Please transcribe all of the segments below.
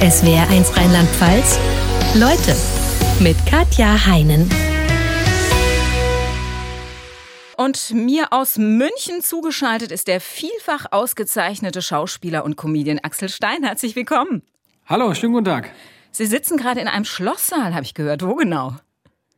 SWR1 Rheinland-Pfalz. Leute mit Katja Heinen. Und mir aus München zugeschaltet ist der vielfach ausgezeichnete Schauspieler und Comedian Axel Stein. Herzlich willkommen. Hallo, schönen guten Tag. Sie sitzen gerade in einem Schlosssaal, habe ich gehört. Wo genau?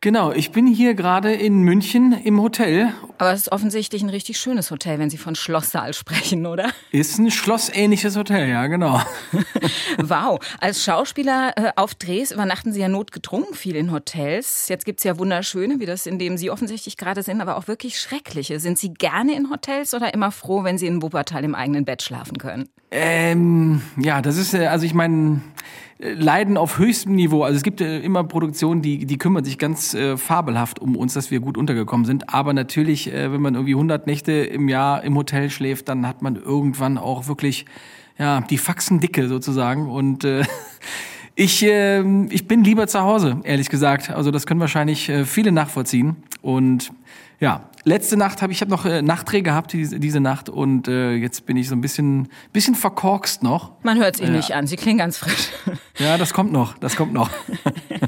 Genau, ich bin hier gerade in München im Hotel. Aber es ist offensichtlich ein richtig schönes Hotel, wenn Sie von Schlosssaal sprechen, oder? Ist ein schlossähnliches Hotel, ja, genau. wow, als Schauspieler äh, auf Drehs übernachten Sie ja notgedrungen viel in Hotels. Jetzt gibt's ja wunderschöne, wie das, in dem Sie offensichtlich gerade sind, aber auch wirklich schreckliche. Sind Sie gerne in Hotels oder immer froh, wenn Sie in Wuppertal im eigenen Bett schlafen können? Ähm, ja, das ist, äh, also ich meine, Leiden auf höchstem Niveau. Also es gibt äh, immer Produktionen, die, die kümmern sich ganz äh, fabelhaft um uns, dass wir gut untergekommen sind. Aber natürlich, äh, wenn man irgendwie 100 Nächte im Jahr im Hotel schläft, dann hat man irgendwann auch wirklich, ja, die Faxen dicke sozusagen. Und äh, ich, äh, ich bin lieber zu Hause, ehrlich gesagt. Also das können wahrscheinlich äh, viele nachvollziehen. Und ja, letzte Nacht habe ich habe noch äh, Nachtdreh gehabt diese, diese Nacht und äh, jetzt bin ich so ein bisschen bisschen verkorkst noch. Man hört es Ihnen nicht an, Sie klingen ganz frisch. Ja, das kommt noch, das kommt noch.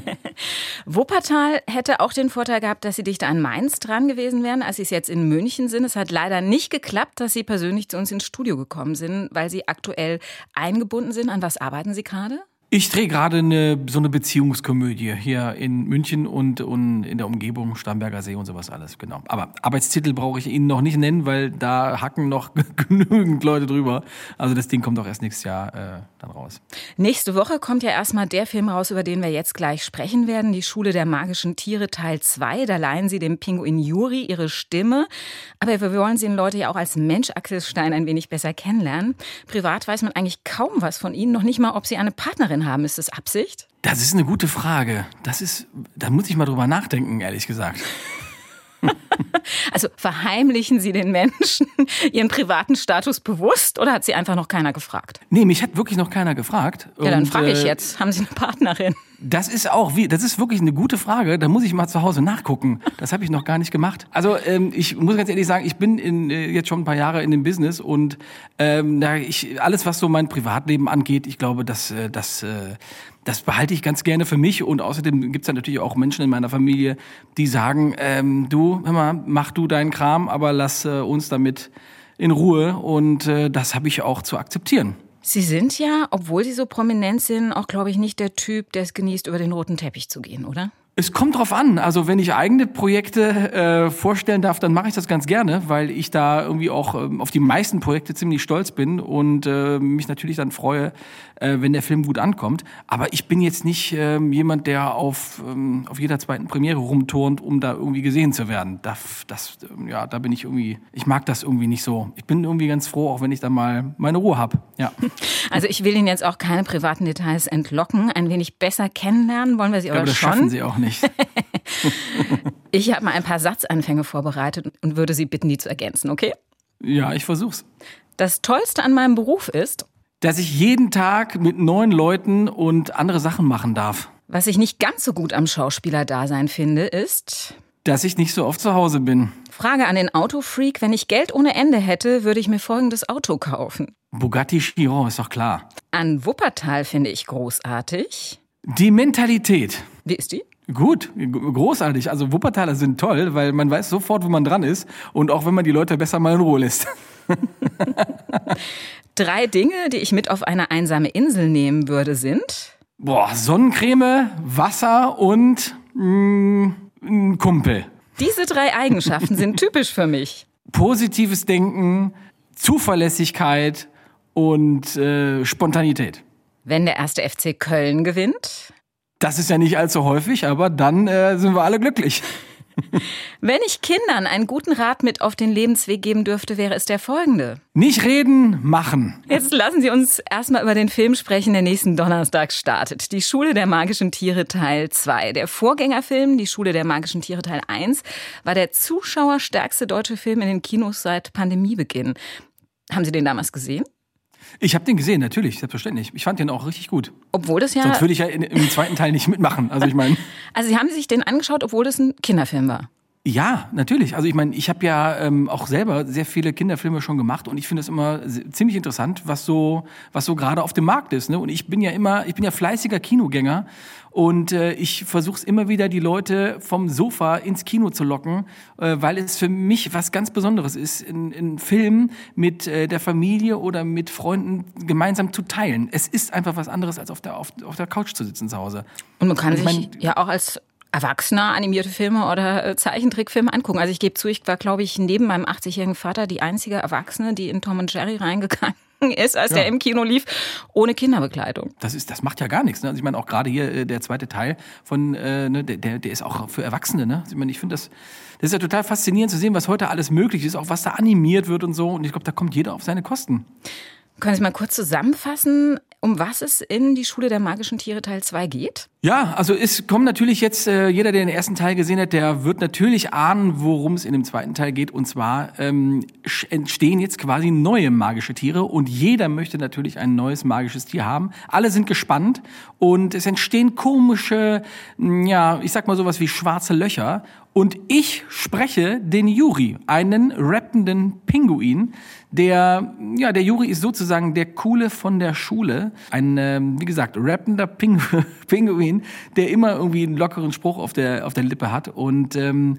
Wuppertal hätte auch den Vorteil gehabt, dass Sie dichter an Mainz dran gewesen wären, als Sie es jetzt in München sind. Es hat leider nicht geklappt, dass Sie persönlich zu uns ins Studio gekommen sind, weil Sie aktuell eingebunden sind. An was arbeiten Sie gerade? Ich drehe gerade eine, so eine Beziehungskomödie hier in München und, und in der Umgebung, Starnberger See und sowas alles, genau. Aber Arbeitstitel brauche ich Ihnen noch nicht nennen, weil da hacken noch genügend Leute drüber. Also das Ding kommt auch erst nächstes Jahr äh, dann raus. Nächste Woche kommt ja erstmal der Film raus, über den wir jetzt gleich sprechen werden, die Schule der magischen Tiere Teil 2. Da leihen Sie dem Pinguin Juri ihre Stimme. Aber wir wollen Sie den Leute ja auch als Mensch Axel Stein ein wenig besser kennenlernen. Privat weiß man eigentlich kaum was von Ihnen, noch nicht mal, ob Sie eine Partnerin haben. Ist das Absicht? Das ist eine gute Frage. Das ist, da muss ich mal drüber nachdenken, ehrlich gesagt. Also verheimlichen Sie den Menschen Ihren privaten Status bewusst oder hat Sie einfach noch keiner gefragt? Nee, mich hat wirklich noch keiner gefragt. Ja, dann frage ich äh, jetzt. Haben Sie eine Partnerin? Das ist auch wie, das ist wirklich eine gute Frage. Da muss ich mal zu Hause nachgucken. Das habe ich noch gar nicht gemacht. Also ähm, ich muss ganz ehrlich sagen, ich bin in, äh, jetzt schon ein paar Jahre in dem Business und ähm, da ich alles, was so mein Privatleben angeht, ich glaube, dass äh, das äh, das behalte ich ganz gerne für mich und außerdem gibt's ja natürlich auch Menschen in meiner Familie, die sagen, ähm, du, hör mal, mach du deinen Kram, aber lass äh, uns damit in Ruhe und äh, das habe ich auch zu akzeptieren. Sie sind ja, obwohl Sie so prominent sind, auch, glaube ich, nicht der Typ, der es genießt, über den roten Teppich zu gehen, oder? Es kommt drauf an. Also wenn ich eigene Projekte äh, vorstellen darf, dann mache ich das ganz gerne, weil ich da irgendwie auch ähm, auf die meisten Projekte ziemlich stolz bin und äh, mich natürlich dann freue, äh, wenn der Film gut ankommt. Aber ich bin jetzt nicht ähm, jemand, der auf, ähm, auf jeder zweiten Premiere rumturnt, um da irgendwie gesehen zu werden. Das, das, ähm, ja, da bin ich irgendwie, ich mag das irgendwie nicht so. Ich bin irgendwie ganz froh, auch wenn ich dann mal meine Ruhe habe. Ja. Also ich will Ihnen jetzt auch keine privaten Details entlocken. Ein wenig besser kennenlernen wollen wir Sie aber, Aber das schon. schaffen Sie auch nicht. Ich habe mal ein paar Satzanfänge vorbereitet und würde Sie bitten, die zu ergänzen, okay? Ja, ich versuch's. Das Tollste an meinem Beruf ist, Dass ich jeden Tag mit neuen Leuten und andere Sachen machen darf. was ich nicht ganz so gut am Schauspielerdasein finde, ist. Dass ich nicht so oft zu Hause bin. Frage an den Autofreak: Wenn ich Geld ohne Ende hätte, würde ich mir folgendes Auto kaufen. Bugatti Chiron, ist doch klar. An Wuppertal finde ich großartig. Die Mentalität. Wie ist die? Gut, großartig. Also Wuppertaler sind toll, weil man weiß sofort, wo man dran ist. Und auch wenn man die Leute besser mal in Ruhe lässt. Drei Dinge, die ich mit auf eine einsame Insel nehmen würde, sind. Boah, Sonnencreme, Wasser und mh, ein Kumpel. Diese drei Eigenschaften sind typisch für mich. Positives Denken, Zuverlässigkeit und äh, Spontanität. Wenn der erste FC Köln gewinnt, Das ist ja nicht allzu häufig, aber dann äh, sind wir alle glücklich. wenn ich Kindern einen guten Rat mit auf den Lebensweg geben dürfte, wäre es der folgende. Nicht reden, machen. Jetzt lassen Sie uns erstmal über den Film sprechen, der nächsten Donnerstag startet. Die Schule der magischen Tiere Teil 2. Der Vorgängerfilm, die Schule der magischen Tiere Teil 1, war der zuschauerstärkste deutsche Film in den Kinos seit Pandemiebeginn. Haben Sie den damals gesehen? Ich habe den gesehen, natürlich, selbstverständlich. Ich fand den auch richtig gut. Obwohl das ja. Sonst würde ich ja in, im zweiten Teil nicht mitmachen. Also ich meine, Also Sie haben sich den angeschaut, obwohl das ein Kinderfilm war. Ja, natürlich. Also ich meine, ich habe ja ähm, auch selber sehr viele Kinderfilme schon gemacht und ich finde es immer ziemlich interessant, was so was so gerade auf dem Markt ist. Ne? Und ich bin ja immer, ich bin ja fleißiger Kinogänger und äh, ich versuche es immer wieder, die Leute vom Sofa ins Kino zu locken, äh, weil es für mich was ganz Besonderes ist, in, in Filmen mit äh, der Familie oder mit Freunden gemeinsam zu teilen. Es ist einfach was anderes, als auf der, auf, auf der Couch zu sitzen zu Hause. Und man kann sich mein, ja auch als Erwachsener animierte Filme oder äh, Zeichentrickfilme angucken. Also ich gebe zu, ich war, glaube ich, neben meinem 80-jährigen Vater die einzige Erwachsene, die in Tom und Jerry reingegangen ist, als ja. der im Kino lief, ohne Kinderbegleitung. Das ist, das macht ja gar nichts. Ne? Also ich meine auch gerade hier äh, der zweite Teil von, äh, ne, der, der ist auch für Erwachsene. Ne? Ich meine, ich finde das, das ist ja total faszinierend zu sehen, was heute alles möglich ist, auch was da animiert wird und so. Und ich glaube, da kommt jeder auf seine Kosten. Können Sie mal kurz zusammenfassen, um was es in die Schule der magischen Tiere Teil 2 geht? Ja, also es kommt natürlich jetzt, äh, jeder, der den ersten Teil gesehen hat, der wird natürlich ahnen, worum es in dem zweiten Teil geht. Und zwar ähm, entstehen jetzt quasi neue magische Tiere und jeder möchte natürlich ein neues magisches Tier haben. Alle sind gespannt und es entstehen komische, ja, ich sag mal sowas wie schwarze Löcher. Und ich spreche den Juri, einen rappenden Pinguin, der, ja, der Juri ist sozusagen der Coole von der Schule. Ein, ähm, wie gesagt, rappender Pingu Pinguin, der immer irgendwie einen lockeren Spruch auf der, auf der Lippe hat. Und ähm,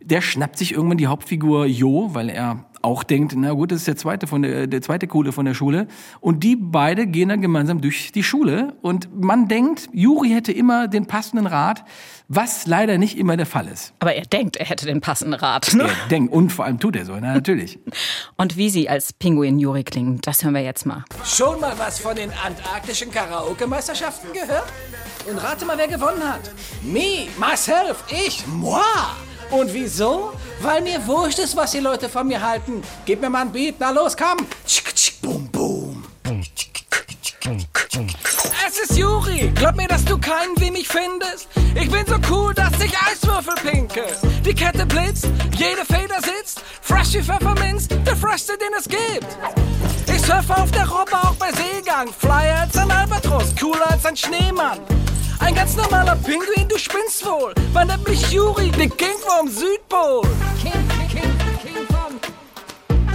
der schnappt sich irgendwann die Hauptfigur Jo, weil er auch denkt, na gut, das ist der zweite von der, der zweite Coole von der Schule. Und die beide gehen dann gemeinsam durch die Schule. Und man denkt, Juri hätte immer den passenden Rat, was leider nicht immer der Fall ist. Aber er denkt, er hätte den passenden Rat. Ne? Er denkt, und vor allem tut er so, na, natürlich. und wie sie als Pinguin Juri klingen, das hören wir jetzt mal. Schon mal was von den antarktischen Karaoke-Meisterschaften gehört? Und rate mal, wer gewonnen hat. Me, myself, ich, moi. Und wieso? Weil mir wurscht ist, was die Leute von mir halten. Gib mir mal ein Beat, na los, komm. Bum, bum. Es ist Juri. Glaub mir, dass du keinen wie mich findest. Ich bin so cool, dass ich Eiswürfel pinke. Die Kette blitzt, jede Feder sitzt. Fresh wie Pfefferminz, der freshste, den es gibt. Ich surfe auf der Robbe auch bei Seegang. Flyer als ein Albatros, cooler als ein Schneemann. Ein ganz normaler Pinguin, du spinnst wohl. Man nennt mich Juri, den King vom Südpol. King, King, King vom...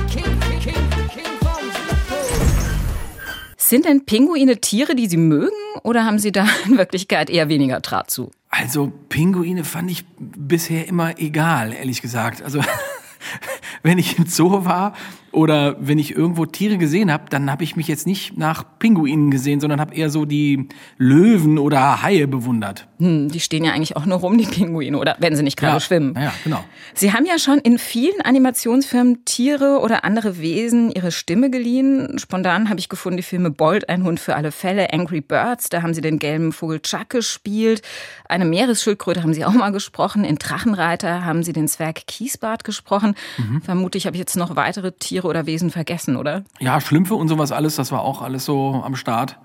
King, King, King vom Südpol. Sind denn Pinguine Tiere, die Sie mögen? Oder haben Sie da in Wirklichkeit eher weniger Draht zu? Also Pinguine fand ich bisher immer egal, ehrlich gesagt. Also wenn ich im Zoo war oder wenn ich irgendwo Tiere gesehen habe, dann habe ich mich jetzt nicht nach Pinguinen gesehen, sondern habe eher so die Löwen oder Haie bewundert. Hm, die stehen ja eigentlich auch nur rum, die Pinguine, oder wenn sie nicht gerade ja, schwimmen. Ja, genau. Sie haben ja schon in vielen Animationsfilmen Tiere oder andere Wesen ihre Stimme geliehen. Spontan habe ich gefunden die Filme Bold, ein Hund für alle Fälle, Angry Birds, da haben sie den gelben Vogel Chuck gespielt. Eine Meeresschildkröte haben sie auch mal gesprochen. In Drachenreiter haben sie den Zwerg Kiesbart gesprochen. Mhm. Vermutlich habe ich jetzt noch weitere Tiere Tiere oder Wesen vergessen, oder? Ja, Schlümpfe und sowas alles, das war auch alles so am Start.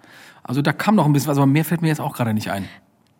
Also da kam noch ein bisschen was, aber mehr fällt mir jetzt auch gerade nicht ein.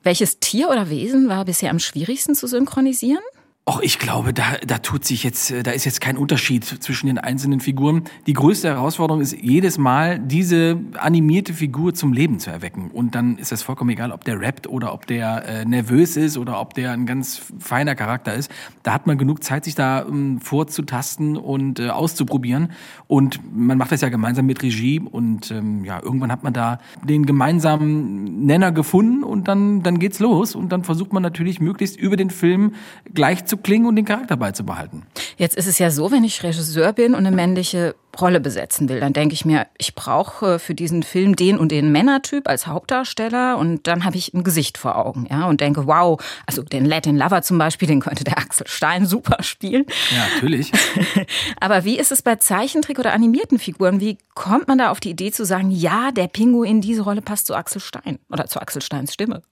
Welches Tier oder Wesen war bisher am schwierigsten zu synchronisieren? Och, ich glaube, da, da tut sich jetzt, da ist jetzt kein Unterschied zwischen den einzelnen Figuren. Die größte Herausforderung ist jedes Mal, diese animierte Figur zum Leben zu erwecken. Und dann ist es vollkommen egal, ob der rappt oder ob der äh, nervös ist oder ob der ein ganz feiner Charakter ist. Da hat man genug Zeit, sich da ähm, vorzutasten und äh, auszuprobieren. Und man macht das ja gemeinsam mit Regie. Und ähm, ja, irgendwann hat man da den gemeinsamen Nenner gefunden und dann, dann geht's los. Und dann versucht man natürlich möglichst über den Film gleich zu zu klingen und den Charakter beizubehalten. Jetzt ist es ja so, wenn ich Regisseur bin und eine männliche Rolle besetzen will, dann denke ich mir, ich brauche für diesen Film den und den Männertyp als Hauptdarsteller und dann habe ich ein Gesicht vor Augen, ja, und denke, wow, also den Latin Lover zum Beispiel, den könnte der Axel Stein super spielen. Ja, natürlich. Aber wie ist es bei Zeichentrick oder animierten Figuren? Wie kommt man da auf die Idee zu sagen, ja, der Pinguin, diese Rolle passt zu Axel Stein oder zu Axel Steins Stimme?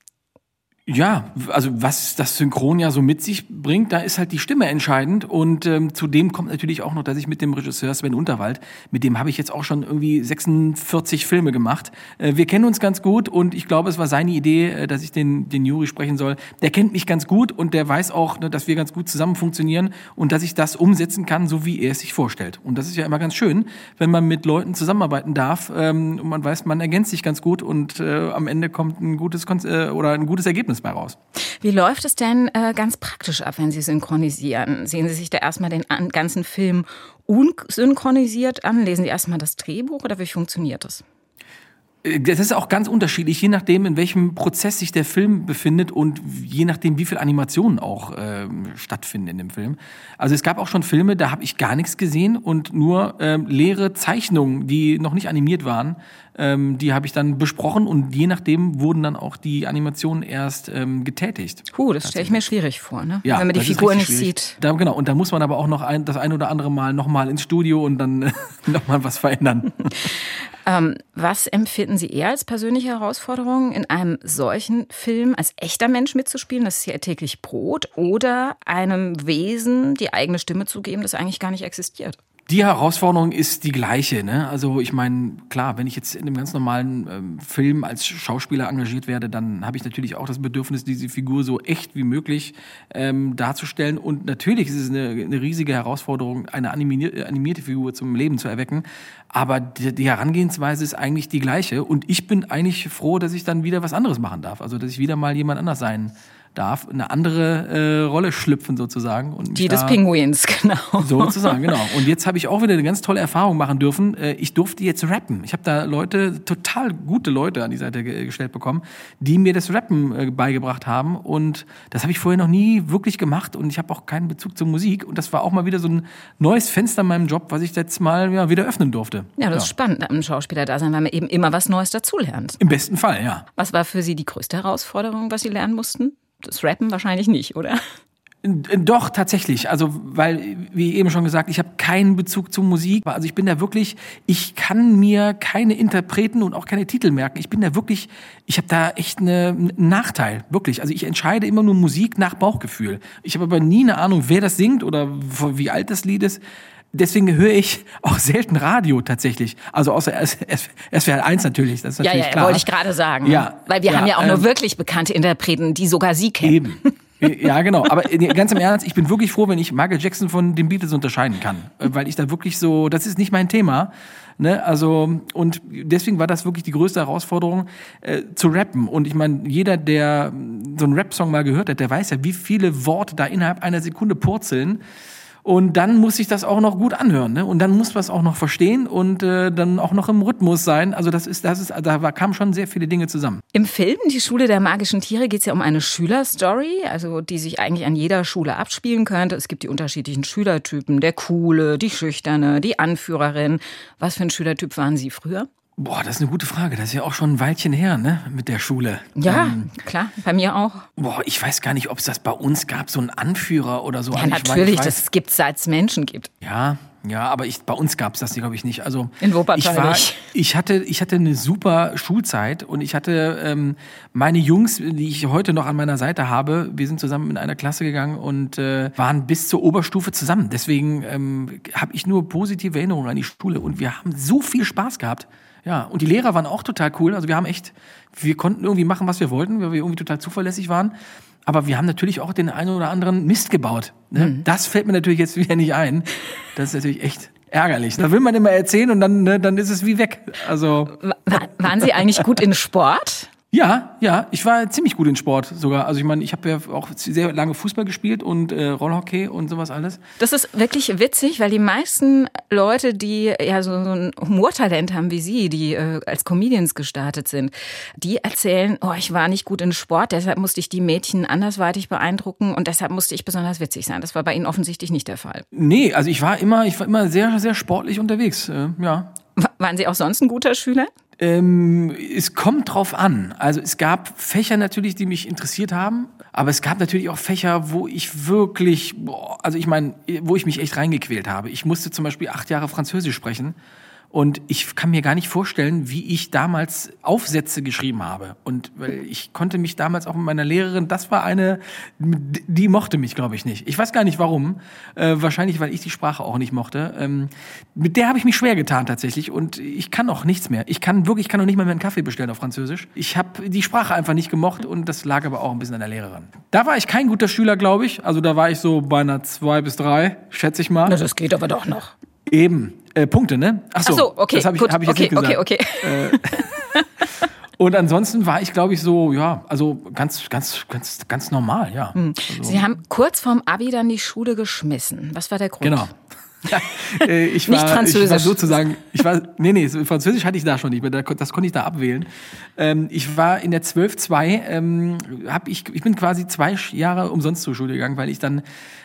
Ja, also was das Synchron ja so mit sich bringt, da ist halt die Stimme entscheidend. Und ähm, zudem kommt natürlich auch noch, dass ich mit dem Regisseur Sven Unterwald, mit dem habe ich jetzt auch schon irgendwie 46 Filme gemacht. Äh, wir kennen uns ganz gut und ich glaube, es war seine Idee, äh, dass ich den, den Juri sprechen soll. Der kennt mich ganz gut und der weiß auch, ne, dass wir ganz gut zusammen funktionieren und dass ich das umsetzen kann, so wie er es sich vorstellt. Und das ist ja immer ganz schön, wenn man mit Leuten zusammenarbeiten darf ähm, und man weiß, man ergänzt sich ganz gut und äh, am Ende kommt ein gutes Kon äh, oder ein gutes Ergebnis Ergebnis bei raus. Wie läuft es denn äh, ganz praktisch ab, wenn Sie synchronisieren? Sehen Sie sich da erstmal den ganzen Film unsynchronisiert an? Lesen Sie erstmal das Drehbuch oder wie funktioniert das? Äh, das ist auch ganz unterschiedlich, je nachdem, in welchem Prozess sich der Film befindet und je nachdem, wie viel Animationen auch äh, stattfinden in dem Film. Also es gab auch schon Filme, da habe ich gar nichts gesehen und nur ähm, leere Zeichnungen, die noch nicht animiert waren, ähm, die habe ich dann besprochen und je nachdem wurden dann auch die Animationen erst ähm, getätigt. Puh, das stelle ich mir schwierig vor, ne? Ja, wenn man die Figur nicht schwierig. sieht. Da, genau, und da muss man aber auch noch ein, das ein oder andere Mal nochmal ins Studio und dann nochmal was verändern. ähm, was empfinden Sie eher als persönliche Herausforderung, in einem solchen Film als echter Mensch mitzuspielen, das ist ja täglich Brot, oder einem Wesen die eigene Stimme zu geben, das eigentlich gar nicht existiert? Die Herausforderung ist die gleiche. Ne? Also ich meine, klar, wenn ich jetzt in einem ganz normalen ähm, Film als Schauspieler engagiert werde, dann habe ich natürlich auch das Bedürfnis, diese Figur so echt wie möglich ähm, darzustellen. Und natürlich ist es eine, eine riesige Herausforderung, eine animierte, animierte Figur zum Leben zu erwecken. Aber die, die Herangehensweise ist eigentlich die gleiche. Und ich bin eigentlich froh, dass ich dann wieder was anderes machen darf. Also dass ich wieder mal jemand anders sein darf, eine andere äh, Rolle schlüpfen sozusagen. Und Die des Pinguins, genau. Sozusagen, genau. Und jetzt habe ich auch wieder eine ganz tolle Erfahrung machen dürfen. Äh, ich durfte jetzt rappen. Ich habe da Leute, total gute Leute an die Seite gestellt bekommen, die mir das Rappen äh, beigebracht haben. Und das habe ich vorher noch nie wirklich gemacht und ich habe auch keinen Bezug zur Musik. Und das war auch mal wieder so ein neues Fenster in meinem Job, was ich jetzt mal ja, wieder öffnen durfte. Ja, das ja. ist spannend am Schauspieler da sein, weil man eben immer was Neues dazulernt. Im besten Fall, ja. Was war für Sie die größte Herausforderung, was Sie lernen mussten? Das Rappen wahrscheinlich nicht, oder? Doch, tatsächlich. Also, weil, wie eben schon gesagt, ich habe keinen Bezug zur Musik. Also ich bin da wirklich, ich kann mir keine Interpreten und auch keine Titel merken. Ich bin da wirklich, ich habe da echt einen Nachteil, wirklich. Also ich entscheide immer nur Musik nach Bauchgefühl. Ich habe aber nie eine Ahnung, wer das singt oder wie alt das Lied ist. Deswegen höre ich auch selten Radio tatsächlich. Also außer SWR 1 natürlich, das ist natürlich ja, ja, klar. wollte ich gerade sagen. Ja, Weil wir ja, haben ja auch ähm, nur wirklich bekannte Interpreten, die sogar Sie kennen. Eben. Ja, genau. Aber ganz im Ernst, ich bin wirklich froh, wenn ich Michael Jackson von den Beatles unterscheiden kann. Weil ich da wirklich so, das ist nicht mein Thema. Ne? Also, und deswegen war das wirklich die größte Herausforderung, äh, zu rappen. Und ich meine, jeder, der so einen Rap-Song mal gehört hat, der weiß ja, wie viele Worte da innerhalb einer Sekunde purzeln. Und dann muss ich das auch noch gut anhören, ne? Und dann muss man es auch noch verstehen und äh, dann auch noch im Rhythmus sein. Also das ist, das ist, da kamen schon sehr viele Dinge zusammen. Im Film Die Schule der magischen Tiere geht es ja um eine Schülerstory, also die sich eigentlich an jeder Schule abspielen könnte. Es gibt die unterschiedlichen Schülertypen, der coole, die schüchterne, die Anführerin. Was für ein Schülertyp waren Sie früher? Boah, das ist eine gute Frage. Das ist ja auch schon ein Weilchen her, ne, mit der Schule. Ja, ähm, klar, bei mir auch. Boah, ich weiß gar nicht, ob es das bei uns gab, so einen Anführer oder so. Ja, also natürlich, weiß, das gibt es, seit es Menschen gibt. Ja, ja, aber ich, bei uns gab es das, glaube ich, nicht. Also in Wuppertal ich war, ich hatte, ich hatte eine super Schulzeit und ich hatte ähm, meine Jungs, die ich heute noch an meiner Seite habe. Wir sind zusammen in einer Klasse gegangen und äh, waren bis zur Oberstufe zusammen. Deswegen ähm, habe ich nur positive Erinnerungen an die Schule und wir haben so viel Spaß gehabt. Ja, und die Lehrer waren auch total cool. Also wir haben echt, wir konnten irgendwie machen, was wir wollten, weil wir irgendwie total zuverlässig waren. Aber wir haben natürlich auch den einen oder anderen Mist gebaut. Ne? Mhm. Das fällt mir natürlich jetzt wieder nicht ein. Das ist natürlich echt ärgerlich. Da will man immer erzählen und dann, ne, dann ist es wie weg. Also waren Sie eigentlich gut in Sport? Ja, ja, ich war ziemlich gut in Sport sogar. Also ich meine, ich habe ja auch sehr lange Fußball gespielt und äh, Rollhockey und sowas alles. Das ist wirklich witzig, weil die meisten Leute, die ja so, so ein Humortalent haben wie Sie, die äh, als Comedians gestartet sind, die erzählen, oh, ich war nicht gut in Sport, deshalb musste ich die Mädchen andersweitig beeindrucken und deshalb musste ich besonders witzig sein. Das war bei Ihnen offensichtlich nicht der Fall. Nee, also ich war immer, ich war immer sehr, sehr sportlich unterwegs, äh, ja. Waren Sie auch sonst ein guter Schüler? Ähm, es kommt drauf an. Also es gab Fächer natürlich, die mich interessiert haben, aber es gab natürlich auch Fächer, wo ich wirklich, boah, also ich meine, wo ich mich echt reingequält habe. Ich musste zum Beispiel acht Jahre Französisch sprechen und ich kann mir gar nicht vorstellen, wie ich damals Aufsätze geschrieben habe. Und weil ich konnte mich damals auch mit meiner Lehrerin, das war eine, die mochte mich, glaube ich, nicht. Ich weiß gar nicht warum. Äh, wahrscheinlich, weil ich die Sprache auch nicht mochte. Ähm, mit der habe ich mich schwer getan tatsächlich. Und ich kann auch nichts mehr. Ich kann wirklich, ich kann auch nicht mal mehr einen Kaffee bestellen auf Französisch. Ich habe die Sprache einfach nicht gemocht und das lag aber auch ein bisschen an der Lehrerin. Da war ich kein guter Schüler, glaube ich. Also da war ich so bei einer zwei bis drei, schätze ich mal. Na, das geht aber doch noch. Eben. Äh, Punkte, ne? Ach so, Ach so okay. Das habe ich, gut, hab ich jetzt okay, nicht gesagt. Okay, okay. Äh, Und ansonsten war ich, glaube ich, so, ja, also ganz, ganz, ganz, ganz normal, ja. Hm. Also, Sie haben kurz vorm Abi dann die Schule geschmissen. Was war der Grund? Genau. Äh, ich war, Nicht Französisch. Ich war sozusagen, ich war, nee, nee, Französisch hatte ich da schon nicht mehr, das konnte ich da abwählen. Ähm, ich war in der 12.2, ähm, hab ich, ich bin quasi zwei Jahre umsonst zur Schule gegangen, weil ich dann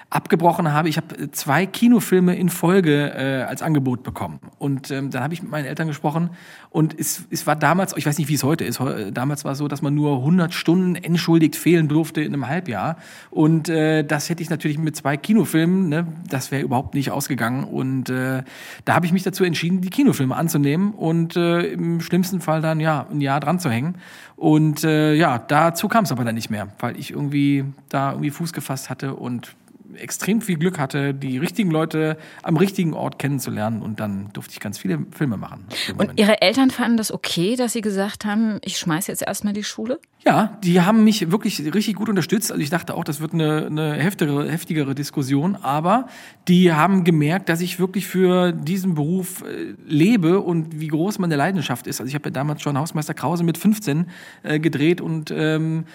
abgebrochen habe. Ich habe äh, zwei Kinofilme in Folge äh, als Angebot bekommen. Und ähm, dann habe ich mit meinen Eltern gesprochen und es, es war damals, ich weiß nicht, wie es heute ist, damals war es so, dass man nur 100 Stunden entschuldigt fehlen durfte in einem Halbjahr. Und äh, das hätte ich natürlich mit zwei Kinofilmen, ne, das wäre überhaupt nicht ausgegangen. Und äh, da habe ich mich dazu entschieden, die Kinofilme anzunehmen und äh, im schlimmsten Fall dann ja ein Jahr dran zu hängen. Und äh, ja, dazu kam es aber dann nicht mehr, weil ich irgendwie da irgendwie Fuß gefasst hatte und extrem viel Glück hatte, die richtigen Leute am richtigen Ort kennenzulernen und dann durfte ich ganz viele Filme machen. Und Ihre Eltern fanden das okay, dass Sie gesagt haben, ich schmeiße jetzt erstmal die Schule? Ja, die haben mich wirklich richtig gut unterstützt. Also ich dachte auch, das wird eine, eine heftigere, heftigere Diskussion, aber die haben gemerkt, dass ich wirklich für diesen Beruf äh, lebe und wie groß meine Leidenschaft ist. Also ich habe ja damals schon Hausmeister Krause mit 15 äh, gedreht und ähm,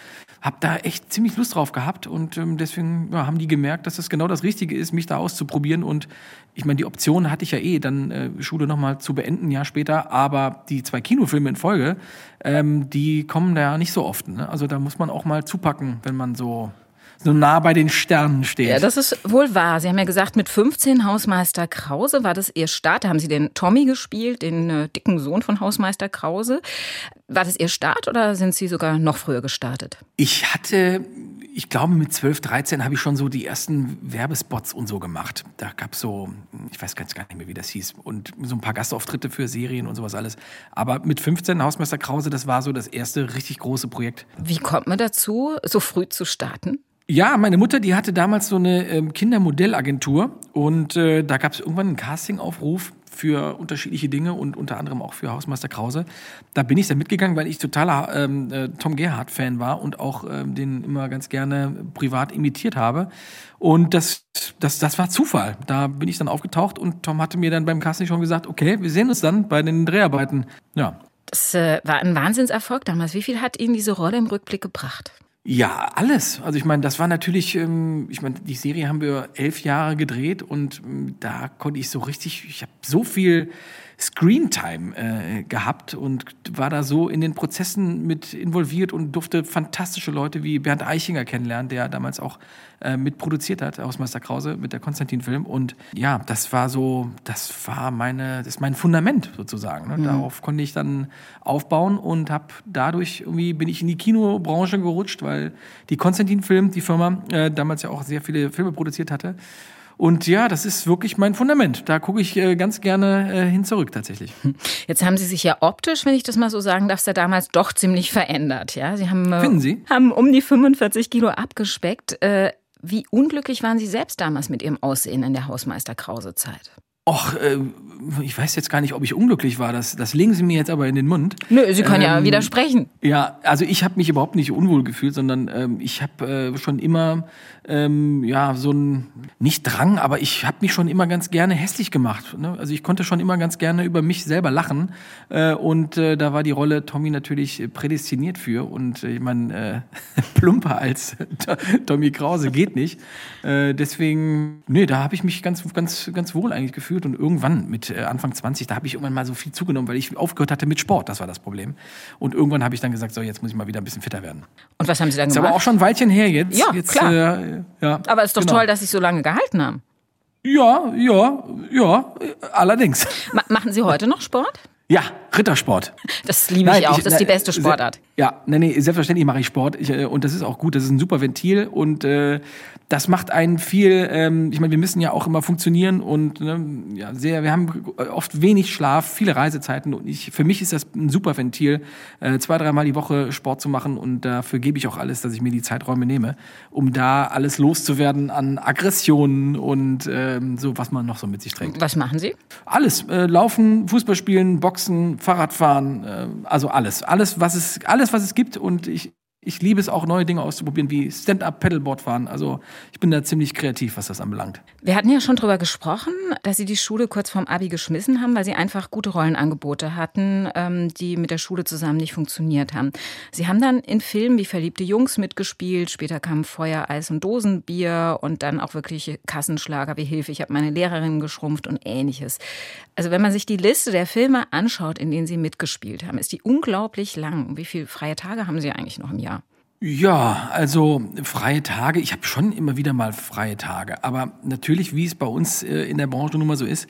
habe da echt ziemlich Lust drauf gehabt und ähm, deswegen ja, haben die gemerkt, dass das genau das Richtige ist, mich da auszuprobieren und ich meine, die Option hatte ich ja eh, dann äh, Schule nochmal zu beenden, ein Jahr später, aber die zwei Kinofilme in Folge, ähm, die kommen da ja nicht so oft. Ne? Also da muss man auch mal zupacken, wenn man so so nah bei den Sternen steht. Ja, das ist wohl wahr. Sie haben ja gesagt, mit 15 Hausmeister Krause war das Ihr Start. Da haben Sie den Tommy gespielt, den äh, dicken Sohn von Hausmeister Krause. War das Ihr Start oder sind Sie sogar noch früher gestartet? Ich hatte, ich glaube, mit 12, 13 habe ich schon so die ersten Werbespots und so gemacht. Da gab es so, ich weiß ganz gar nicht mehr, wie das hieß, und so ein paar Gastauftritte für Serien und sowas alles. Aber mit 15 Hausmeister Krause, das war so das erste richtig große Projekt. Wie kommt man dazu, so früh zu starten? Ja, meine Mutter, die hatte damals so eine ähm, Kindermodellagentur und äh, da gab es irgendwann einen Castingaufruf für unterschiedliche Dinge und unter anderem auch für Hausmeister Krause. Da bin ich dann mitgegangen, weil ich totaler ähm, äh, Tom Gerhardt-Fan war und auch ähm, den immer ganz gerne privat imitiert habe. Und das, das, das war Zufall. Da bin ich dann aufgetaucht und Tom hatte mir dann beim Casting schon gesagt, okay, wir sehen uns dann bei den Dreharbeiten. Ja. Das äh, war ein Wahnsinnserfolg damals. Wie viel hat Ihnen diese Rolle im Rückblick gebracht? Ja, alles. Also ich meine, das war natürlich, ähm, ich meine, die Serie haben wir elf Jahre gedreht und ähm, da konnte ich so richtig, ich habe so viel Screentime äh, gehabt und war da so in den Prozessen mit involviert und durfte fantastische Leute wie Bernd Eichinger kennenlernen, der damals auch äh, mitproduziert hat, Hausmeister Krause mit der Konstantin-Film. Und ja, das war so, das war meine, das ist mein Fundament sozusagen. Ne? Mhm. Darauf konnte ich dann aufbauen und habe dadurch irgendwie bin ich in die Kinobranche gerutscht, weil die Konstantin-Film, die Firma, äh, damals ja auch sehr viele Filme produziert hatte. Und ja, das ist wirklich mein Fundament. Da gucke ich äh, ganz gerne äh, hin zurück tatsächlich. Jetzt haben Sie sich ja optisch, wenn ich das mal so sagen darf, ja damals doch ziemlich verändert. Ja, Sie haben, äh, Finden Sie? haben um die 45 Kilo abgespeckt. Wie unglücklich waren Sie selbst damals mit Ihrem Aussehen in der Hausmeister-Krause-Zeit? Och, äh, ich weiß jetzt gar nicht, ob ich unglücklich war. Das, das legen Sie mir jetzt aber in den Mund. Nö, Sie können ähm, ja widersprechen. Ja, also ich habe mich überhaupt nicht unwohl gefühlt, sondern ähm, ich habe äh, schon immer ähm, ja so ein nicht Drang, aber ich habe mich schon immer ganz gerne hässlich gemacht. Ne? Also ich konnte schon immer ganz gerne über mich selber lachen äh, und äh, da war die Rolle Tommy natürlich prädestiniert für und äh, ich meine äh, plumper als Tommy Krause geht nicht. Äh, deswegen, nee, da habe ich mich ganz ganz ganz wohl eigentlich gefühlt und irgendwann mit Anfang 20, da habe ich irgendwann mal so viel zugenommen, weil ich aufgehört hatte mit Sport, das war das Problem. Und irgendwann habe ich dann gesagt, so jetzt muss ich mal wieder ein bisschen fitter werden. Und was haben Sie dann ist gemacht? Ist aber auch schon ein Weilchen her jetzt. Ja, jetzt, klar. Äh, ja, aber es ist doch genau. toll, dass Sie so lange gehalten haben. Ja, ja, ja, allerdings. Ma machen Sie heute noch Sport? Ja, Rittersport. Das liebe ich Nein, auch. Ich, das ist die beste Sportart. Ja, nee, nee, selbstverständlich mache ich Sport. Ich, äh, und das ist auch gut. Das ist ein super Ventil. Und äh, das macht einen viel, ähm, ich meine, wir müssen ja auch immer funktionieren und ne, ja, sehr, wir haben oft wenig Schlaf, viele Reisezeiten. Und ich, für mich ist das ein super Ventil, äh, zwei, dreimal die Woche Sport zu machen. Und dafür gebe ich auch alles, dass ich mir die Zeiträume nehme, um da alles loszuwerden an Aggressionen und ähm, so, was man noch so mit sich trägt. Was machen Sie? Alles. Äh, laufen, Fußball spielen, Boxen, Fahrradfahren, äh, also alles. Alles, was es, alles, was es gibt. Und ich, Ich liebe es auch, neue Dinge auszuprobieren, wie Stand-up-Paddleboard fahren. Also ich bin da ziemlich kreativ, was das anbelangt. Wir hatten ja schon drüber gesprochen, dass Sie die Schule kurz vorm Abi geschmissen haben, weil Sie einfach gute Rollenangebote hatten, ähm, die mit der Schule zusammen nicht funktioniert haben. Sie haben dann in Filmen wie Verliebte Jungs mitgespielt, später kamen Feuer, Eis und Dosenbier und dann auch wirklich Kassenschlager wie Hilfe, ich habe meine Lehrerin geschrumpft und ähnliches. Also wenn man sich die Liste der Filme anschaut, in denen Sie mitgespielt haben, ist die unglaublich lang. Wie viele freie Tage haben Sie eigentlich noch im Jahr? Ja, also freie Tage, ich habe schon immer wieder mal freie Tage, aber natürlich, wie es bei uns äh, in der Branche nun mal so ist,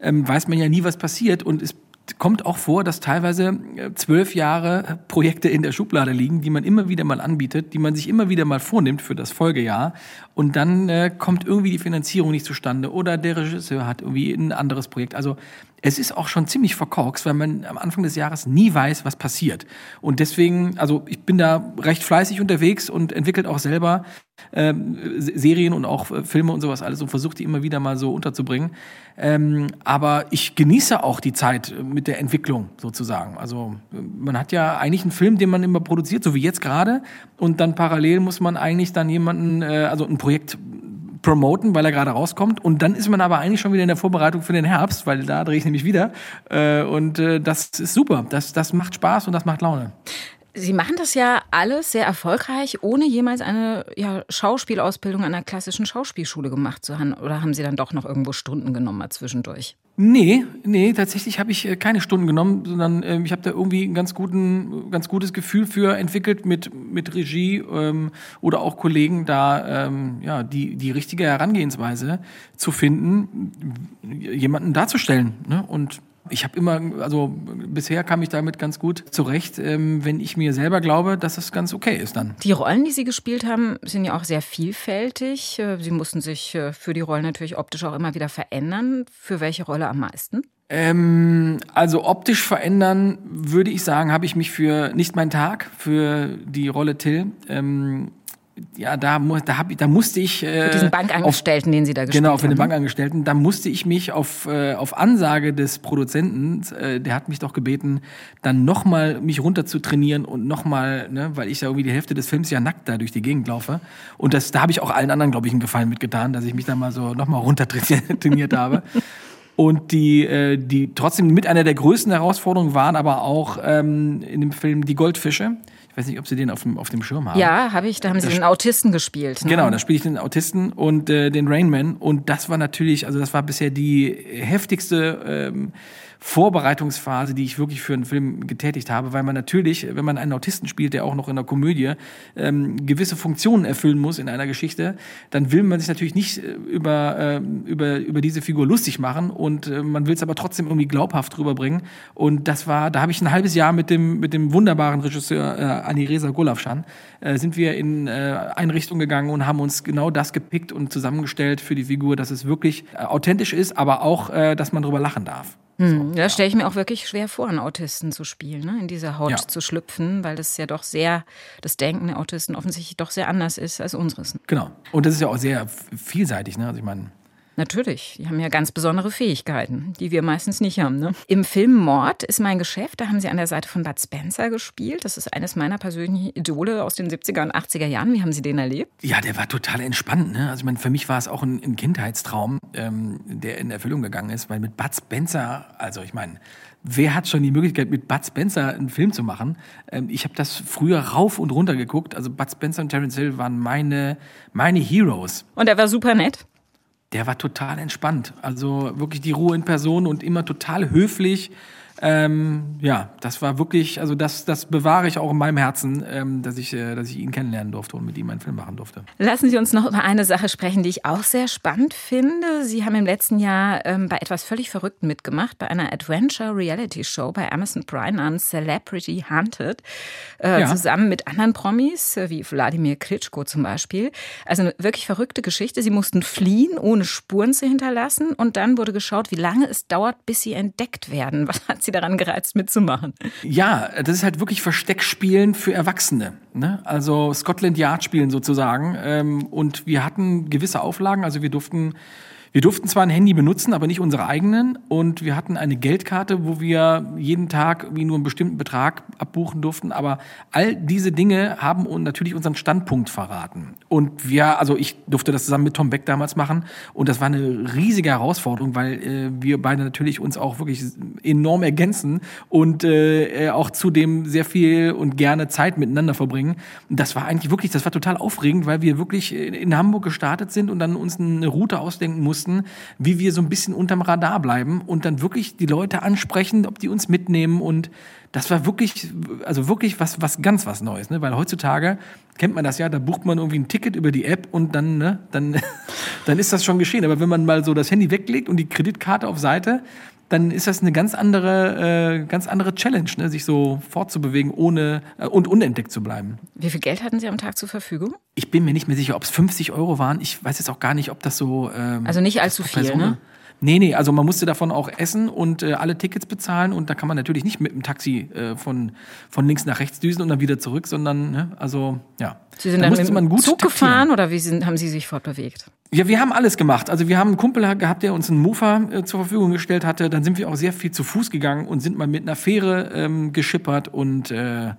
ähm, weiß man ja nie, was passiert und es kommt auch vor, dass teilweise äh, zwölf Jahre Projekte in der Schublade liegen, die man immer wieder mal anbietet, die man sich immer wieder mal vornimmt für das Folgejahr. Und dann äh, kommt irgendwie die Finanzierung nicht zustande oder der Regisseur hat irgendwie ein anderes Projekt. Also es ist auch schon ziemlich verkorkst, weil man am Anfang des Jahres nie weiß, was passiert. Und deswegen, also ich bin da recht fleißig unterwegs und entwickelt auch selber ähm, Serien und auch äh, Filme und sowas alles und versuche die immer wieder mal so unterzubringen. Ähm, aber ich genieße auch die Zeit mit der Entwicklung sozusagen. Also man hat ja eigentlich einen Film, den man immer produziert, so wie jetzt gerade, und dann parallel muss man eigentlich dann jemanden, äh, also ein Projekt promoten, weil er gerade rauskommt. Und dann ist man aber eigentlich schon wieder in der Vorbereitung für den Herbst, weil da drehe ich nämlich wieder. Äh, und äh, das ist super. Das, das macht Spaß und das macht Laune. Sie machen das ja alles sehr erfolgreich, ohne jemals eine ja, Schauspielausbildung an einer klassischen Schauspielschule gemacht zu haben. Oder haben Sie dann doch noch irgendwo Stunden genommen mal zwischendurch? Nee, nee, tatsächlich habe ich äh, keine Stunden genommen, sondern äh, ich habe da irgendwie ein ganz, guten, ganz gutes Gefühl für entwickelt mit, mit Regie ähm, oder auch Kollegen da ähm, ja, die, die richtige Herangehensweise zu finden, jemanden darzustellen. Ne? Und ich habe immer, also bisher kam ich damit ganz gut zurecht, ähm, wenn ich mir selber glaube, dass es ganz okay ist dann. Die Rollen, die Sie gespielt haben, sind ja auch sehr vielfältig. Äh, Sie mussten sich äh, für die Rollen natürlich optisch auch immer wieder verändern. Für welche Rolle am meisten? Ähm, also optisch verändern, würde ich sagen, habe ich mich für nicht mein Tag, für die Rolle Till, ähm, ja, da, da, hab, da musste ich. Äh, für diesen Bankangestellten, auf, den Sie da gespielt Genau, für haben. den Bankangestellten. Da musste ich mich auf, äh, auf Ansage des Produzenten, äh, der hat mich doch gebeten, dann nochmal mich runter zu trainieren und nochmal, ne, weil ich ja irgendwie die Hälfte des Films ja nackt da durch die Gegend laufe. Und das, da habe ich auch allen anderen, glaube ich, einen Gefallen mitgetan, dass ich mich da mal so nochmal runter trainiert habe. Und die, äh, die trotzdem mit einer der größten Herausforderungen waren aber auch ähm, in dem Film Die Goldfische. Ich weiß nicht, ob Sie den auf dem, auf dem Schirm haben. Ja, habe ich. Da haben Sie den Autisten gespielt. Ne? Genau, da spiele ich den Autisten und äh, den Rainman. Und das war natürlich, also das war bisher die heftigste ähm, Vorbereitungsphase, die ich wirklich für einen Film getätigt habe, weil man natürlich, wenn man einen Autisten spielt, der auch noch in einer Komödie ähm, gewisse Funktionen erfüllen muss in einer Geschichte, dann will man sich natürlich nicht äh, über, äh, über, über diese Figur lustig machen und äh, man will es aber trotzdem irgendwie glaubhaft rüberbringen. Und das war, da habe ich ein halbes Jahr mit dem, mit dem wunderbaren Regisseur äh, Anireza Golafschan, äh, sind wir in äh, Einrichtung gegangen und haben uns genau das gepickt und zusammengestellt für die Figur, dass es wirklich äh, authentisch ist, aber auch, äh, dass man drüber lachen darf. Hm, so, ja, stelle ich mir auch wirklich schwer vor, einen Autisten zu spielen, ne? in diese Haut ja. zu schlüpfen, weil das ja doch sehr, das Denken der Autisten offensichtlich doch sehr anders ist als unseres. Genau. Und das ist ja auch sehr vielseitig. Ne? Also ich meine, Natürlich, die haben ja ganz besondere Fähigkeiten, die wir meistens nicht haben. Ne? Im Film Mord ist mein Geschäft, da haben sie an der Seite von Bud Spencer gespielt. Das ist eines meiner persönlichen Idole aus den 70er und 80er Jahren. Wie haben Sie den erlebt? Ja, der war total entspannt. Ne? Also ich meine, für mich war es auch ein, ein Kindheitstraum, ähm, der in Erfüllung gegangen ist, weil mit Bud Spencer, also ich meine, wer hat schon die Möglichkeit, mit Bud Spencer einen Film zu machen? Ähm, ich habe das früher rauf und runter geguckt. Also Bud Spencer und Terence Hill waren meine, meine Heroes. Und er war super nett? Der war total entspannt. Also wirklich die Ruhe in Person und immer total höflich. Ähm, ja, das war wirklich, also das, das bewahre ich auch in meinem Herzen, ähm, dass, ich, äh, dass ich ihn kennenlernen durfte und mit ihm einen Film machen durfte. Lassen Sie uns noch über eine Sache sprechen, die ich auch sehr spannend finde. Sie haben im letzten Jahr ähm, bei etwas völlig Verrückten mitgemacht, bei einer Adventure-Reality-Show bei Amazon Prime namens Celebrity Hunted, äh, ja. zusammen mit anderen Promis, äh, wie Wladimir Klitschko zum Beispiel. Also eine wirklich verrückte Geschichte. Sie mussten fliehen, ohne Spuren zu hinterlassen und dann wurde geschaut, wie lange es dauert, bis sie entdeckt werden. Was hat Sie Sie daran gereizt, mitzumachen? Ja, das ist halt wirklich Versteckspielen für Erwachsene. Ne? Also Scotland Yard spielen sozusagen. Ähm, und wir hatten gewisse Auflagen. Also wir durften Wir durften zwar ein Handy benutzen, aber nicht unsere eigenen. Und wir hatten eine Geldkarte, wo wir jeden Tag wie nur einen bestimmten Betrag abbuchen durften. Aber all diese Dinge haben natürlich unseren Standpunkt verraten. Und wir, also ich durfte das zusammen mit Tom Beck damals machen. Und das war eine riesige Herausforderung, weil äh, wir beide natürlich uns auch wirklich enorm ergänzen und äh, auch zudem sehr viel und gerne Zeit miteinander verbringen. Das war eigentlich wirklich, das war total aufregend, weil wir wirklich in Hamburg gestartet sind und dann uns eine Route ausdenken mussten mussten, wie wir so ein bisschen unterm Radar bleiben und dann wirklich die Leute ansprechen, ob die uns mitnehmen und das war wirklich, also wirklich was, was ganz was Neues, ne? Weil heutzutage kennt man das ja, da bucht man irgendwie ein Ticket über die App und dann, ne, dann, dann ist das schon geschehen. Aber wenn man mal so das Handy weglegt und die Kreditkarte auf Seite, dann ist das eine ganz andere, äh, ganz andere Challenge, ne? sich so fortzubewegen ohne äh, und unentdeckt zu bleiben. Wie viel Geld hatten Sie am Tag zur Verfügung? Ich bin mir nicht mehr sicher, ob es 50 Euro waren. Ich weiß jetzt auch gar nicht, ob das so. Ähm, also nicht allzu viel, ne? Nee, nee, also man musste davon auch essen und äh, alle Tickets bezahlen und da kann man natürlich nicht mit dem Taxi äh, von, von links nach rechts düsen und dann wieder zurück, sondern, ne, also, ja. Sie sind da dann mit dem Zug gefahren oder wie sind, haben Sie sich fortbewegt? Ja, wir haben alles gemacht. Also wir haben einen Kumpel gehabt, der uns einen Mofa äh, zur Verfügung gestellt hatte. Dann sind wir auch sehr viel zu Fuß gegangen und sind mal mit einer Fähre ähm, geschippert und äh,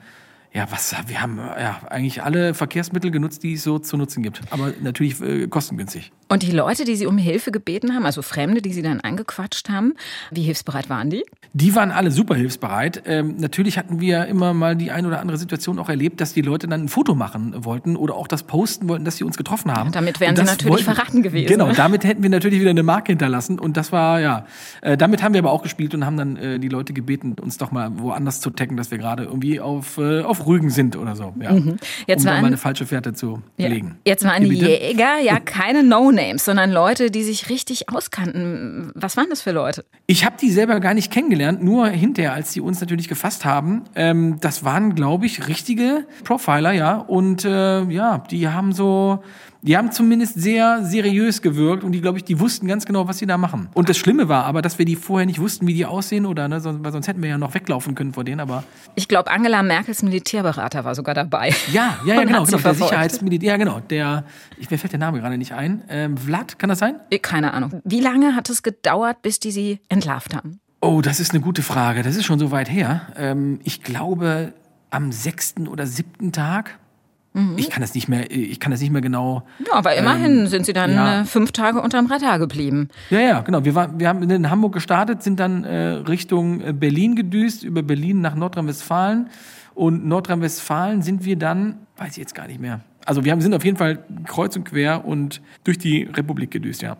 ja, was, wir haben ja eigentlich alle Verkehrsmittel genutzt, die es so zu nutzen gibt. Aber natürlich äh, kostengünstig. Und die Leute, die Sie um Hilfe gebeten haben, also Fremde, die Sie dann angequatscht haben, wie hilfsbereit waren die? Die waren alle super hilfsbereit. Ähm, natürlich hatten wir immer mal die ein oder andere Situation auch erlebt, dass die Leute dann ein Foto machen wollten oder auch das posten wollten, dass sie uns getroffen haben. Ja, damit wären sie natürlich wollten, verraten gewesen. Genau, damit hätten wir natürlich wieder eine Marke hinterlassen. Und das war, ja, äh, damit haben wir aber auch gespielt und haben dann äh, die Leute gebeten, uns doch mal woanders zu taggen, dass wir gerade irgendwie auf, äh, auf Rügen sind oder so. Ja. Mhm. Jetzt um waren, mal eine falsche Fährte zu ja, legen. Jetzt waren die Jäger ja keine No-Names, sondern Leute, die sich richtig auskannten. Was waren das für Leute? Ich habe die selber gar nicht kennengelernt, nur hinterher, als sie uns natürlich gefasst haben. Ähm, das waren, glaube ich, richtige Profiler, ja. Und äh, ja, die haben so die haben zumindest sehr seriös gewirkt und die, glaube ich, die wussten ganz genau, was sie da machen. Und das Schlimme war aber, dass wir die vorher nicht wussten, wie die aussehen oder, ne, sonst, weil sonst hätten wir ja noch weglaufen können vor denen, aber. Ich glaube, Angela Merkels Militärberater war sogar dabei. Ja, ja, ja, genau, genau der Sicherheitsmilitär, ja, genau, der, ich, mir fällt der Name gerade nicht ein. Ähm, Vlad, kann das sein? Äh, keine Ahnung. Wie lange hat es gedauert, bis die sie entlarvt haben? Oh, das ist eine gute Frage. Das ist schon so weit her. Ähm, ich glaube, am sechsten oder siebten Tag. Mhm. Ich kann das nicht mehr, ich kann das nicht mehr genau. Ja, aber immerhin ähm, sind sie dann ja. Äh, fünf Tage unterm Radar geblieben. Ja, ja, genau. Wir, war, wir haben in Hamburg gestartet, sind dann äh, Richtung äh, Berlin gedüst, über Berlin nach Nordrhein-Westfalen. Und Nordrhein-Westfalen sind wir dann, weiß ich jetzt gar nicht mehr. Also wir haben, sind auf jeden Fall kreuz und quer und durch die Republik gedüst, ja.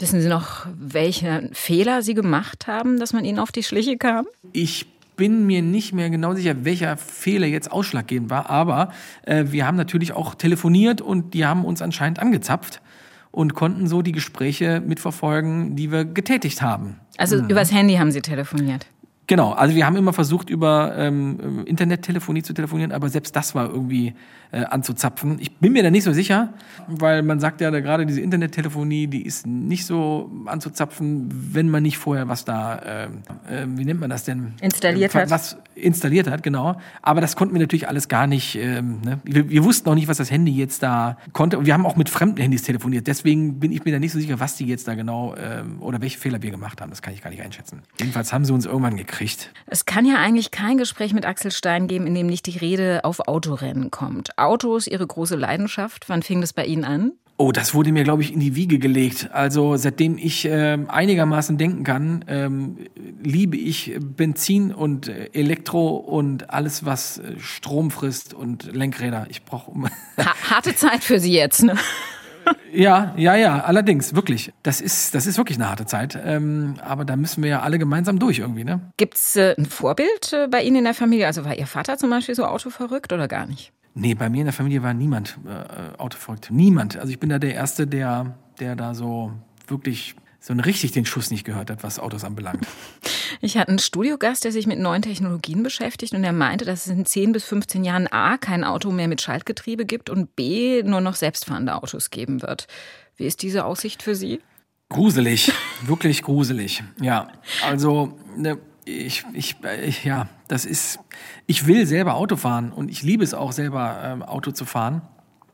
Wissen Sie noch, welche Fehler Sie gemacht haben, dass man Ihnen auf die Schliche kam? Ich bin mir nicht mehr genau sicher, welcher Fehler jetzt ausschlaggebend war, aber äh, wir haben natürlich auch telefoniert und die haben uns anscheinend angezapft und konnten so die Gespräche mitverfolgen, die wir getätigt haben. Also mhm. übers Handy haben Sie telefoniert? Genau, also wir haben immer versucht, über ähm, Internettelefonie zu telefonieren, aber selbst das war irgendwie äh, anzuzapfen. Ich bin mir da nicht so sicher, weil man sagt ja da gerade diese Internettelefonie, die ist nicht so anzuzapfen, wenn man nicht vorher was da, äh, äh, wie nennt man das denn? Installiert äh, hat. Was installiert hat, genau. Aber das konnten wir natürlich alles gar nicht. Ähm, ne? wir, wir, wussten auch nicht, was das Handy jetzt da konnte. Und wir haben auch mit fremden Handys telefoniert. Deswegen bin ich mir da nicht so sicher, was die jetzt da genau ähm, oder welche Fehler wir gemacht haben. Das kann ich gar nicht einschätzen. Jedenfalls haben sie uns irgendwann gekriegt gekriegt. Es kann ja eigentlich kein Gespräch mit Axel Stein geben, in dem nicht die Rede auf Autorennen kommt. Autos, Ihre große Leidenschaft. Wann fing das bei Ihnen an? Oh, das wurde mir, glaube ich, in die Wiege gelegt. Also seitdem ich äh, einigermaßen denken kann, ähm, liebe ich Benzin und äh, Elektro und alles, was äh, Strom frisst und Lenkräder. Ich brauche... harte Zeit für Sie jetzt, ne? Ja, ja, ja, allerdings, wirklich. Das ist, das ist wirklich eine harte Zeit. Ähm, aber da müssen wir ja alle gemeinsam durch irgendwie, ne? Gibt's äh, ein Vorbild äh, bei Ihnen in der Familie? Also war Ihr Vater zum Beispiel so autoverrückt oder gar nicht? Nee, bei mir in der Familie war niemand äh, autoverrückt. Niemand. Also ich bin da der Erste, der, der da so wirklich so richtig den Schuss nicht gehört hat, was Autos anbelangt. Ich hatte einen Studiogast, der sich mit neuen Technologien beschäftigt und er meinte, dass es in 10 bis 15 Jahren A kein Auto mehr mit Schaltgetriebe gibt und B nur noch selbstfahrende Autos geben wird. Wie ist diese Aussicht für Sie? Gruselig, wirklich gruselig. Ja, also ne, ich, ich, ich, ja, das ist, ich will selber Auto fahren und ich liebe es auch selber, ähm, Auto zu fahren.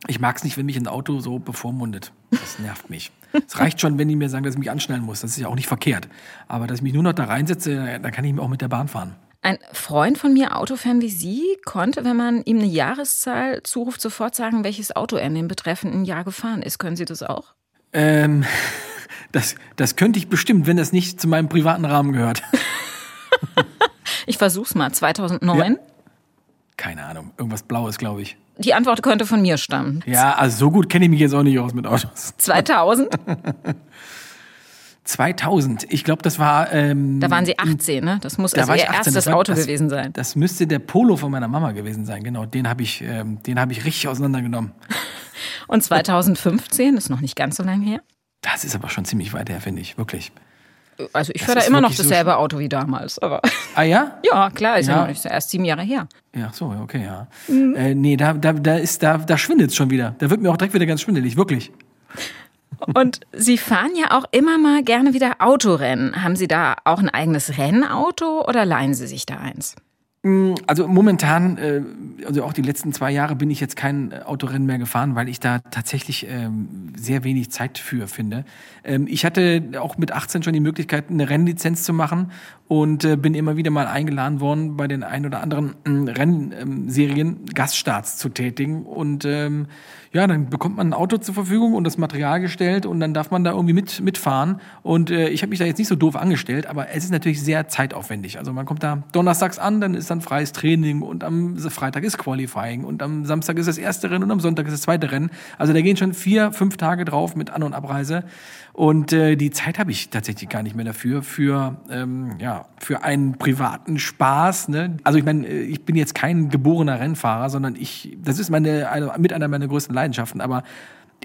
Ich mag es nicht, wenn mich ein Auto so bevormundet. Das nervt mich. Es reicht schon, wenn die mir sagen, dass ich mich anschnallen muss. Das ist ja auch nicht verkehrt. Aber dass ich mich nur noch da reinsetze, dann kann ich auch mit der Bahn fahren. Ein Freund von mir, Autofan wie Sie, konnte, wenn man ihm eine Jahreszahl zuruft, sofort sagen, welches Auto er in dem betreffenden Jahr gefahren ist. Können Sie das auch? Ähm, das, das könnte ich bestimmt, wenn das nicht zu meinem privaten Rahmen gehört. ich versuch's mal. 2009? Ja. Keine Ahnung. Irgendwas Blaues, glaube ich. Die Antwort könnte von mir stammen. Ja, also so gut kenne ich mich jetzt auch nicht aus mit Autos. 2000? 2000. Ich glaube, das war. Ähm, da waren Sie 18, ne? Das muss da also Ihr 18. erstes war, Auto das, gewesen sein. Das müsste der Polo von meiner Mama gewesen sein. Genau, den habe ich, ähm, den habe ich richtig auseinandergenommen. Und 2015 ist noch nicht ganz so lange her. Das ist aber schon ziemlich weit her, finde ich, wirklich. Also ich fahre da immer noch dasselbe so Auto wie damals. Aber ah ja? Ja, klar, ist ja, ja ist erst sieben Jahre her. Ja, so, okay, ja. Mhm. Äh, nee, da, da, da, ist, da, da schwindet es schon wieder. Da wird mir auch direkt wieder ganz schwindelig, wirklich. Und Sie fahren ja auch immer mal gerne wieder Autorennen. Haben Sie da auch ein eigenes Rennauto oder leihen Sie sich da eins? Mm, also momentan, äh, also auch die letzten zwei Jahre bin ich jetzt kein äh, Autorennen mehr gefahren, weil ich da tatsächlich ähm, sehr wenig Zeit für finde. Ähm, ich hatte auch mit 18 schon die Möglichkeit, eine Rennlizenz zu machen und äh, bin immer wieder mal eingeladen worden, bei den ein oder anderen mm, Rennserien Gaststarts zu tätigen. Und ähm, ja, dann bekommt man ein Auto zur Verfügung und das Material gestellt und dann darf man da irgendwie mit, mitfahren. Und äh, ich habe mich da jetzt nicht so doof angestellt, aber es ist natürlich sehr zeitaufwendig. Also man kommt da donnerstags an, dann ist dann freies Training und am Freitag ist Qualifying und am Samstag ist das erste Rennen und am Sonntag ist das zweite Rennen. Also da gehen schon vier, fünf Tage drauf mit An- und Abreise. Und äh, die Zeit habe ich tatsächlich gar nicht mehr dafür, für, ähm, ja, für einen privaten Spaß. Ne? Also ich meine, äh, ich bin jetzt kein geborener Rennfahrer, sondern ich, das ist meine, eine, mit einer meiner größten Leidenschaften, aber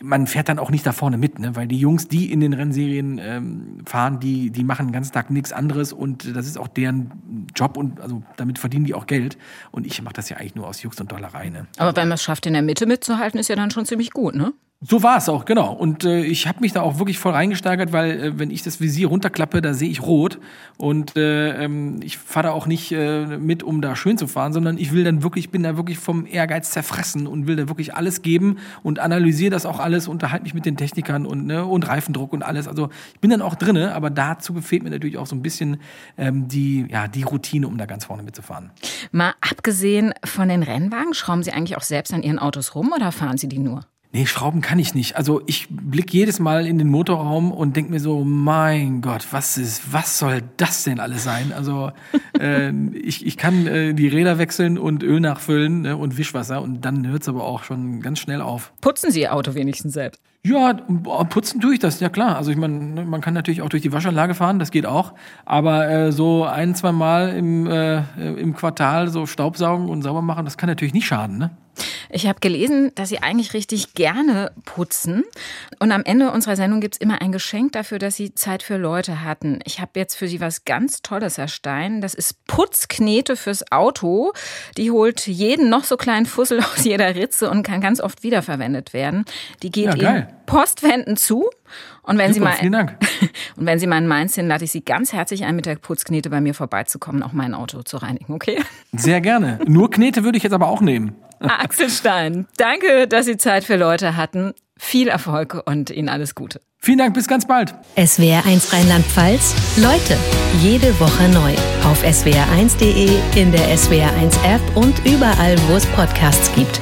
man fährt dann auch nicht da vorne mit, ne? weil die Jungs, die in den Rennserien ähm, fahren, die, die machen den ganzen Tag nichts anderes und das ist auch deren Job und also damit verdienen die auch Geld. Und ich mache das ja eigentlich nur aus Jux und Dollerei. Ne? Aber wenn man es schafft, in der Mitte mitzuhalten, ist ja dann schon ziemlich gut, ne? So war es auch, genau. Und äh, ich habe mich da auch wirklich voll reingesteigert, weil äh, wenn ich das Visier runterklappe, da sehe ich rot. Und äh, ähm, ich fahre da auch nicht äh, mit, um da schön zu fahren, sondern ich will dann wirklich, bin da wirklich vom Ehrgeiz zerfressen und will da wirklich alles geben und analysiere das auch alles, unterhalte mich mit den Technikern und, ne, und Reifendruck und alles. Also ich bin dann auch drinne, aber dazu fehlt mir natürlich auch so ein bisschen ähm, die, ja, die Routine, um da ganz vorne mitzufahren. Mal abgesehen von den Rennwagen, schrauben Sie eigentlich auch selbst an Ihren Autos rum oder fahren Sie die nur? Nee, Schrauben kann ich nicht. Also ich blick jedes Mal in den Motorraum und denk mir so, mein Gott, was ist, was soll das denn alles sein? Also äh, ich, ich kann äh, die Räder wechseln und Öl nachfüllen ne, und Wischwasser und dann hört's aber auch schon ganz schnell auf. Putzen Sie Ihr Auto wenigstens selbst? Ja, putzen tue ich das, ja klar. Also ich meine, ne, man kann natürlich auch durch die Waschanlage fahren, das geht auch. Aber äh, so ein, zwei Mal im, äh, im Quartal so Staubsaugen und sauber machen, das kann natürlich nicht schaden, ne? Ich habe gelesen, dass Sie eigentlich richtig gerne putzen. Und am Ende unserer Sendung gibt's immer ein Geschenk dafür, dass Sie Zeit für Leute hatten. Ich habe jetzt für Sie was ganz Tolles, Herr Stein. Das ist Putzknete fürs Auto. Die holt jeden noch so kleinen Fussel aus jeder Ritze und kann ganz oft wiederverwendet werden. Die geht ja, in Postwänden zu. Und wenn, Super, Sie mal, und wenn Sie mal in Mainz sind, lade ich Sie ganz herzlich ein, mit der Putzknete bei mir vorbeizukommen, auch mein Auto zu reinigen, okay? Sehr gerne. Nur Knete würde ich jetzt aber auch nehmen. Axel Stein, danke, dass Sie Zeit für Leute hatten. Viel Erfolg und Ihnen alles Gute. Vielen Dank, bis ganz bald. SWR1 Rheinland-Pfalz. Leute, jede Woche neu. Auf swr1.de, in der SWR1 App und überall, wo es Podcasts gibt.